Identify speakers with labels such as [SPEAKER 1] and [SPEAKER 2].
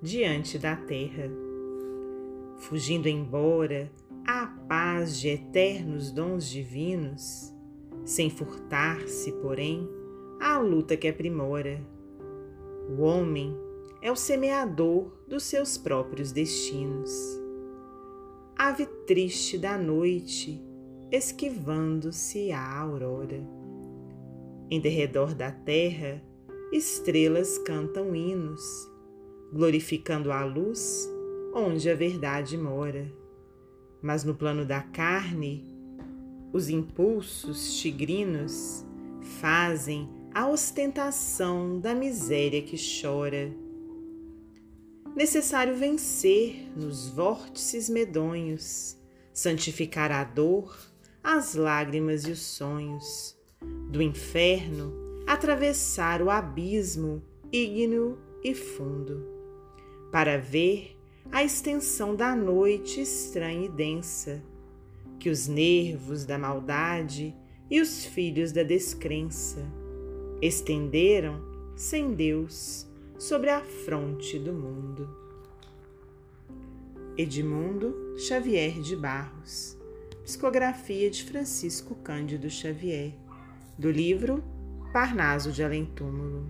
[SPEAKER 1] diante da terra. Fugindo embora à paz de eternos dons divinos, sem furtar-se, porém, à luta que aprimora. O homem é o semeador dos seus próprios destinos. Ave triste da noite, esquivando-se à aurora. Em derredor da terra, estrelas cantam hinos, glorificando a luz onde a verdade mora. Mas no plano da carne, os impulsos tigrinos fazem a ostentação da miséria que chora. Necessário vencer nos vórtices medonhos, santificar a dor, as lágrimas e os sonhos, do inferno atravessar o abismo ígneo e fundo, para ver a extensão da noite estranha e densa, que os nervos da maldade e os filhos da descrença estenderam sem Deus sobre a fronte do mundo. Edmundo Xavier de Barros, psicografia de Francisco Cândido Xavier, do livro Parnaso de Além Túmulo.